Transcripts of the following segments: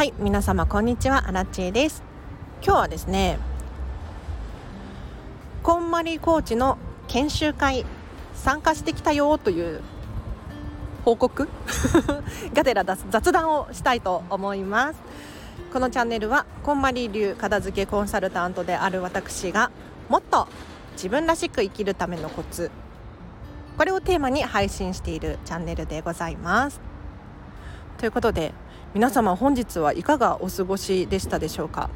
はい皆様こんにちは。アラチェです。今日はですねこんまりコーチの研修会参加してきたよという報告 がてら雑談をしたいと思います。このチャンネルはこんまり流片付けコンサルタントである私がもっと自分らしく生きるためのコツこれをテーマに配信しているチャンネルでございます。ということで皆様本日はいかがお過ごしでしたでしょうか？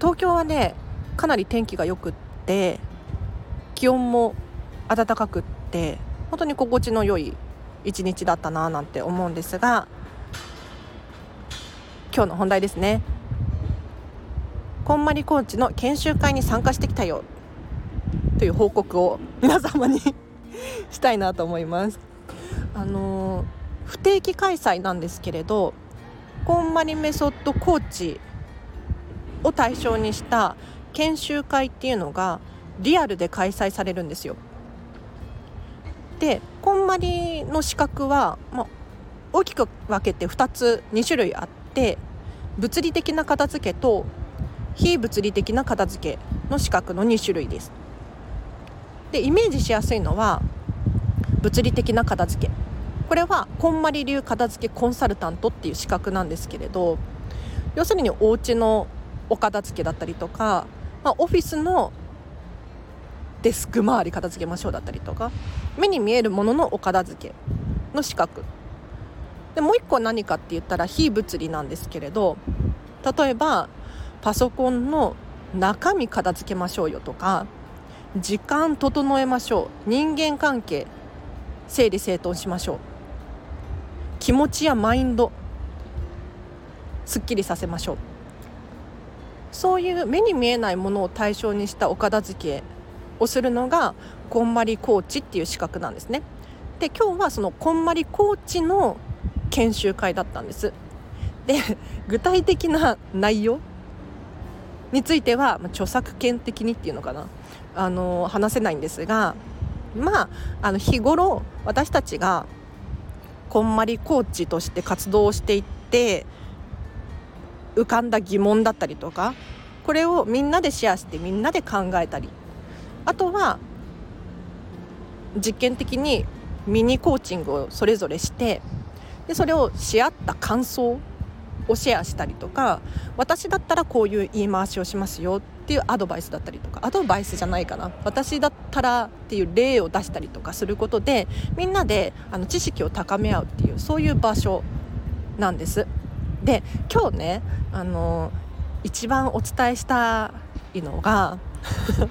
東京はねかなり天気が良くって気温も暖かくって本当に心地の良い一日だったななんて思うんですが今日の本題ですね。こんまりコーチの研修会に参加してきたよという報告を皆様に したいなと思います。あの不定期開催なんですけれどこんまりメソッドコーチを対象にした研修会っていうのがリアルで開催されるんですよ。でこんまりの資格は、まあ、大きく分けて2つ2種類あって物理的な片付けと非物理的な片付けの資格の2種類です。でイメージしやすいのは物理的な片付けこれはこんまり流片付けコンサルタントっていう資格なんですけれど要するにお家のお片付けだったりとか、まあ、オフィスのデスク周り片付けましょうだったりとか目に見えるもののお片付けの資格。でもう一個何かって言ったら非物理なんですけれど例えばパソコンの中身片付けましょうよとか時間整えましょう人間関係整理整頓しましょう。気持ちやマインドすっきりさせましょう。そういう目に見えないものを対象にしたお片付けをするのがこんまりコーチっていう資格なんですね。で今日はそのこんまりコーチの研修会だったんです。で具体的な内容については、著作権的にっていうのかな。あの話せないんですがまああの日頃私たちがこんまりコーチとして活動していって浮かんだ疑問だったりとかこれをみんなでシェアしてみんなで考えたり。あとは実験的にミニコーチングをそれぞれしてでそれをし合った感想をシェアしたりとか私だったらこういう言い回しをしますよっていうアドバイスだったりとかアドバイスじゃないかな私だったらっていう例を出したりとかすることでみんなであの知識を高め合うっていうそういう場所なんです。で今日ねあの一番お伝えしたいのが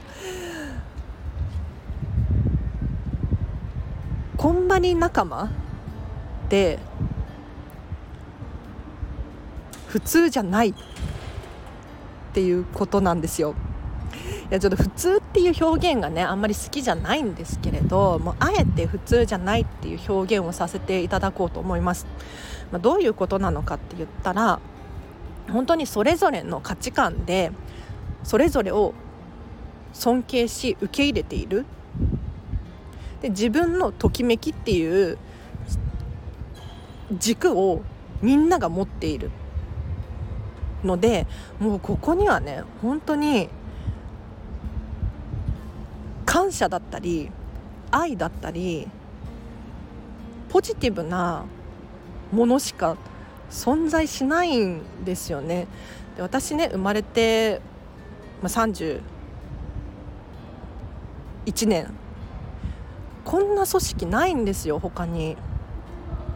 こんばり仲間で普通じゃないっていうことなんですよ。いやちょっと普通っていう表現がねあんまり好きじゃないんですけれどもうあえて普通じゃないっていう表現をさせていただこうと思います、まあ、どういうことなのかって言ったら本当にそれぞれの価値観でそれぞれを尊敬し受け入れている。で自分のときめきっていう軸をみんなが持っている。のでもうここにはね本当に感謝だったり愛だったりポジティブなものしか存在しないんですよね。で私ね生まれて、まあ、31年。こんな組織ないんですよ他に。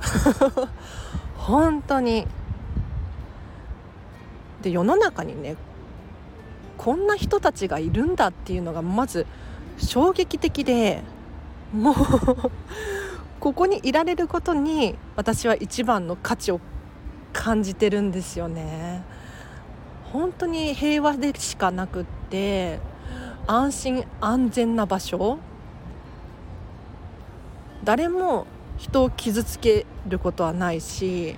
本当に。で世の中にねこんな人たちがいるんだっていうのがまず衝撃的でもう ここにいられることに私は一番の価値を感じてるんですよね。本当に平和でしかなくって安心安全な場所誰も人を傷つけることはないし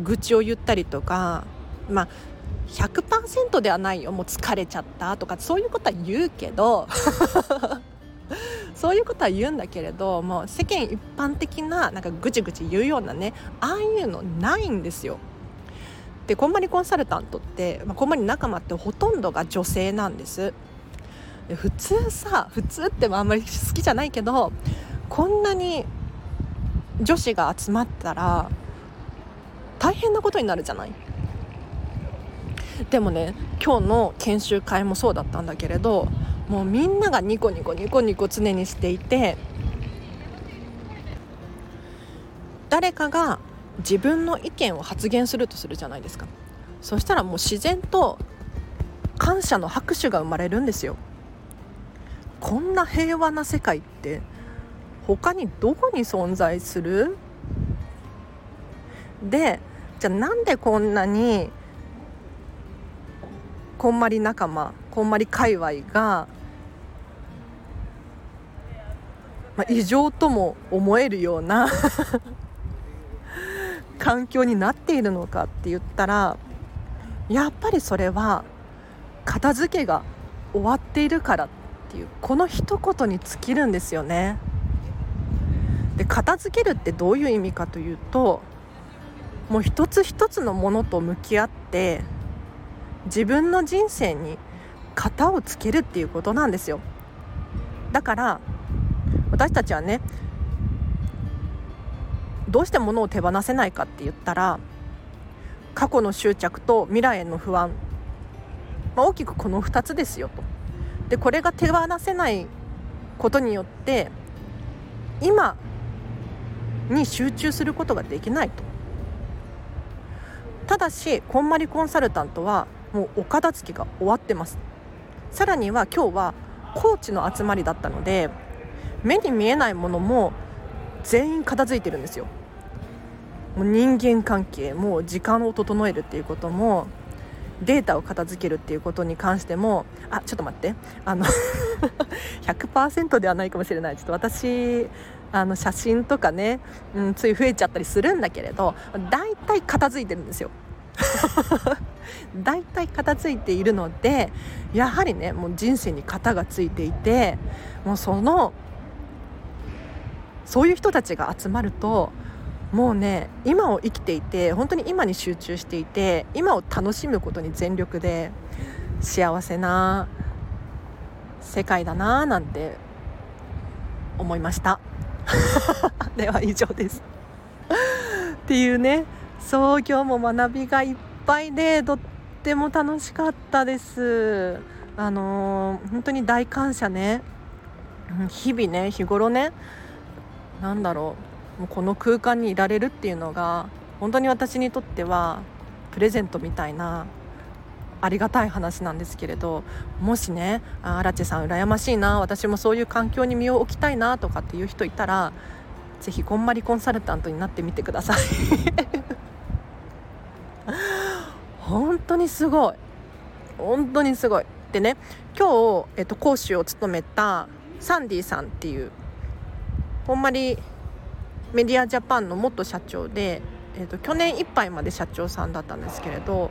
愚痴を言ったりとかまあ100%ではないよもう疲れちゃったとかそういうことは言うけど そういうことは言うんだけれどもう世間一般的ななんかぐちぐち言うようなねああいうのないんですよ。でこんまりコンサルタントって、まあ、こんまり仲間ってほとんどが女性なんですで普通さ普通ってあんまり好きじゃないけどこんなに女子が集まったら大変なことになるじゃない？でもね今日の研修会もそうだったんだけれどもうみんながニコニコニコニコ常にしていて誰かが自分の意見を発言するとするじゃないですか。そしたらもう自然と感謝の拍手が生まれるんですよ。こんな平和な世界って他にどこに存在する？でじゃあなんでこんなにこんまり仲間こんまり界隈が、まあ、異常とも思えるような 環境になっているのかって言ったらやっぱりそれは片付けが終わっているからっていうこの一言に尽きるんですよね。で片付けるってどういう意味かというともう一つ一つのものと向き合って自分の人生に型をつけるっていうことなんですよだから私たちはねどうして物を手放せないかって言ったら過去の執着と未来への不安、まあ、大きくこの2つですよと。でこれが手放せないことによって今に集中することができないと。ただしこんまりコンサルタントはもうお片付けが終わってます。さらには今日はコーチの集まりだったので目に見えないものも全員片付いてるんですよ。もう人間関係もう時間を整えるっていうこともデータを片付けるっていうことに関してもあちょっと待って。あの 100%ではないかもしれない。ちょっと私あの写真とかね、うん、つい増えちゃったりするんだけれど大体片付いてるんですよ。大体片付いているのでやはりねもう人生に型がついていてもうそのそういう人たちが集まるともうね今を生きていて本当に今に集中していて今を楽しむことに全力で幸せな世界だななんて思いました。では以上です。っていうねそう今日も学びがいっぱいでとっても楽しかったです。あのー、本当に大感謝ね。日々ね日頃ね何だろうもうこの空間にいられるっていうのが本当に私にとってはプレゼントみたいなありがたい話なんですけれどもしねあアラチェさん羨ましいな私もそういう環境に身を置きたいなとかっていう人いたらぜひこんまりコンサルタントになってみてください。本当にすごい。本当にすごい。でね今日、えっと、講師を務めたサンディさんっていうこんまりメディアジャパンの元社長で、えーと、去年いっぱいまで社長さんだったんですけれど、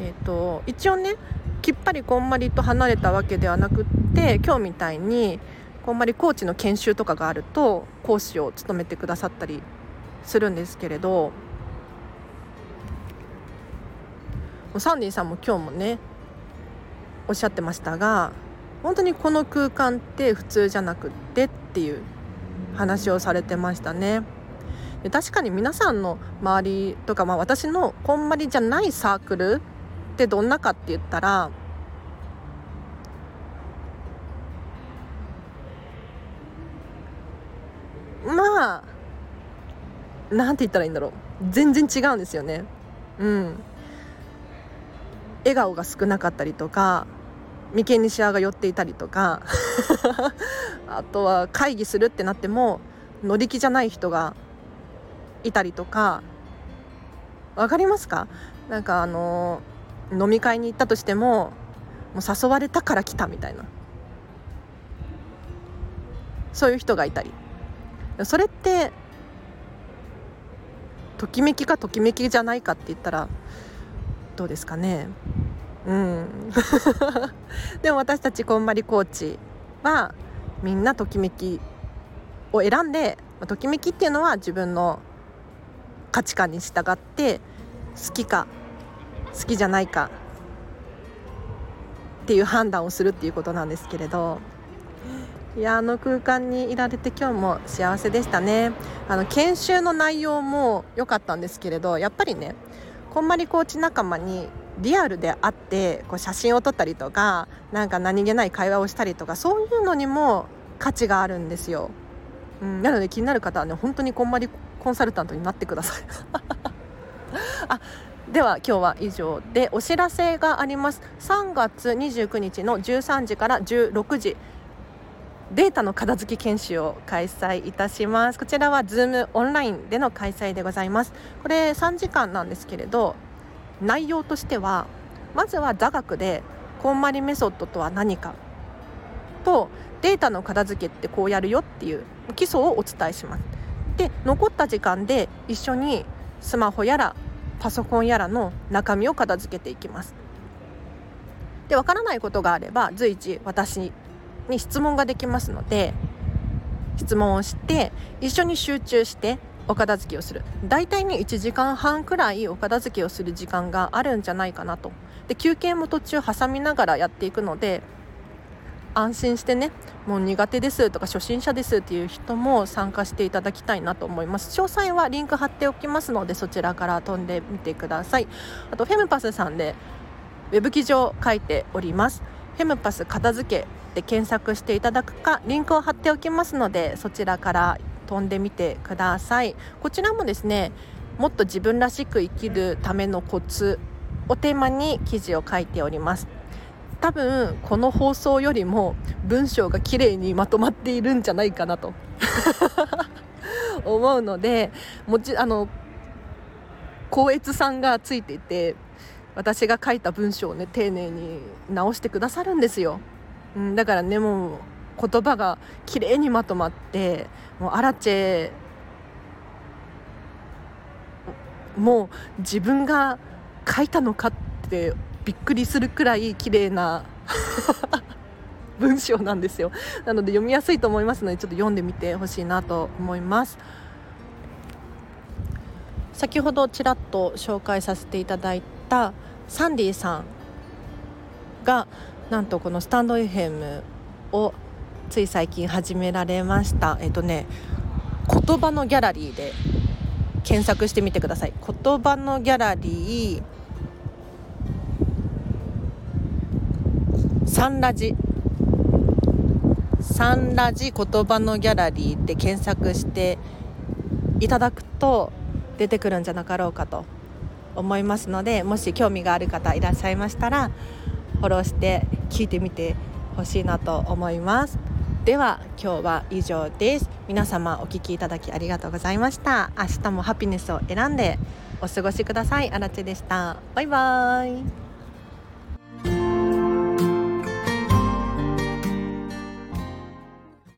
えーと、一応ねきっぱりこんまりと離れたわけではなくって今日みたいにこんまりコーチの研修とかがあると講師を務めてくださったりするんですけれどサンディさんも今日もねおっしゃってましたが本当にこの空間って普通じゃなくってっていう話をされてましたね。で確かに皆さんの周りとか、まあ、私のこんまりじゃないサークルってどんなかって言ったらまあなんて言ったらいいんだろう全然違うんですよね。うん、笑顔が少なかったりとか眉間にシワが寄っていたりとか あとは会議するってなっても乗り気じゃない人がいたりとか分かりますか？なんかあの飲み会に行ったとしてももう誘われたから来たみたいな。そういう人がいたり。それってときめきかときめきじゃないかって言ったらどうですかね？うん。でも私たちこんまりコーチはみんなときめきを選んでときめきっていうのは自分の価値観に従って好きか好きじゃないかっていう判断をするっていうことなんですけれど。いやあの空間にいられて今日も幸せでしたね。あの研修の内容も良かったんですけれどやっぱりねこんまりコーチ仲間にリアルで会ってこう写真を撮ったりとかなんか何気ない会話をしたりとかそういうのにも価値があるんですよ、うん、なので気になる方はね本当にこんまりコンサルタントになってください。あでは今日は以上でお知らせがあります。3月29日の13時から16時データの片付き研修を開催いたします。こちらは Zoom オンラインでの開催でございます。これ3時間なんですけれど内容としてはまずは座学でこんまりメソッドとは何かとデータの片付けってこうやるよっていう基礎をお伝えします。で残った時間で一緒にスマホやらパソコンやらの中身を片付けていきます。でわからないことがあれば随時私に質問ができますので質問をして一緒に集中してお片付けをする。大体に1時間半くらいお片付けをする時間があるんじゃないかなと。で休憩も途中挟みながらやっていくので安心してねもう苦手ですとか初心者ですっていう人も参加していただきたいなと思います。詳細はリンク貼っておきますのでそちらから飛んでみてください。あとフェムパスさんでウェブ記事を書いております。フェムパス片付けで検索していただくかリンクを貼っておきますのでそちらから飛んでみてください。こちらもですねもっと自分らしく生きるためのコツをテーマに記事を書いております。多分この放送よりも文章が綺麗にまとまっているんじゃないかなと 思うのでもちあの光悦さんがついていて私が書いた文章をね丁寧に直してくださるんですよ、うん、だからねもう言葉が綺麗にまとまってもうアラチェもう自分が書いたのかってびっくりするくらい綺麗な 文章なんですよ。なので読みやすいと思いますのでちょっと読んでみてほしいなと思います。先ほどちらっと紹介させていただいたサンディさんがなんとこのスタンド FM をつい最近始められました。えっとね言葉のギャラリーで検索してみてください。言葉のギャラリーサンラジ。サンラジ言葉のギャラリーで検索していただくと出てくるんじゃなかろうかと思いますのでもし興味がある方いらっしゃいましたらフォローして聞いてみてほしいなと思います。では今日は以上です。皆様お聞きいただきありがとうございました。明日もハピネスを選んでお過ごしください。あらちでした。バイバーイ。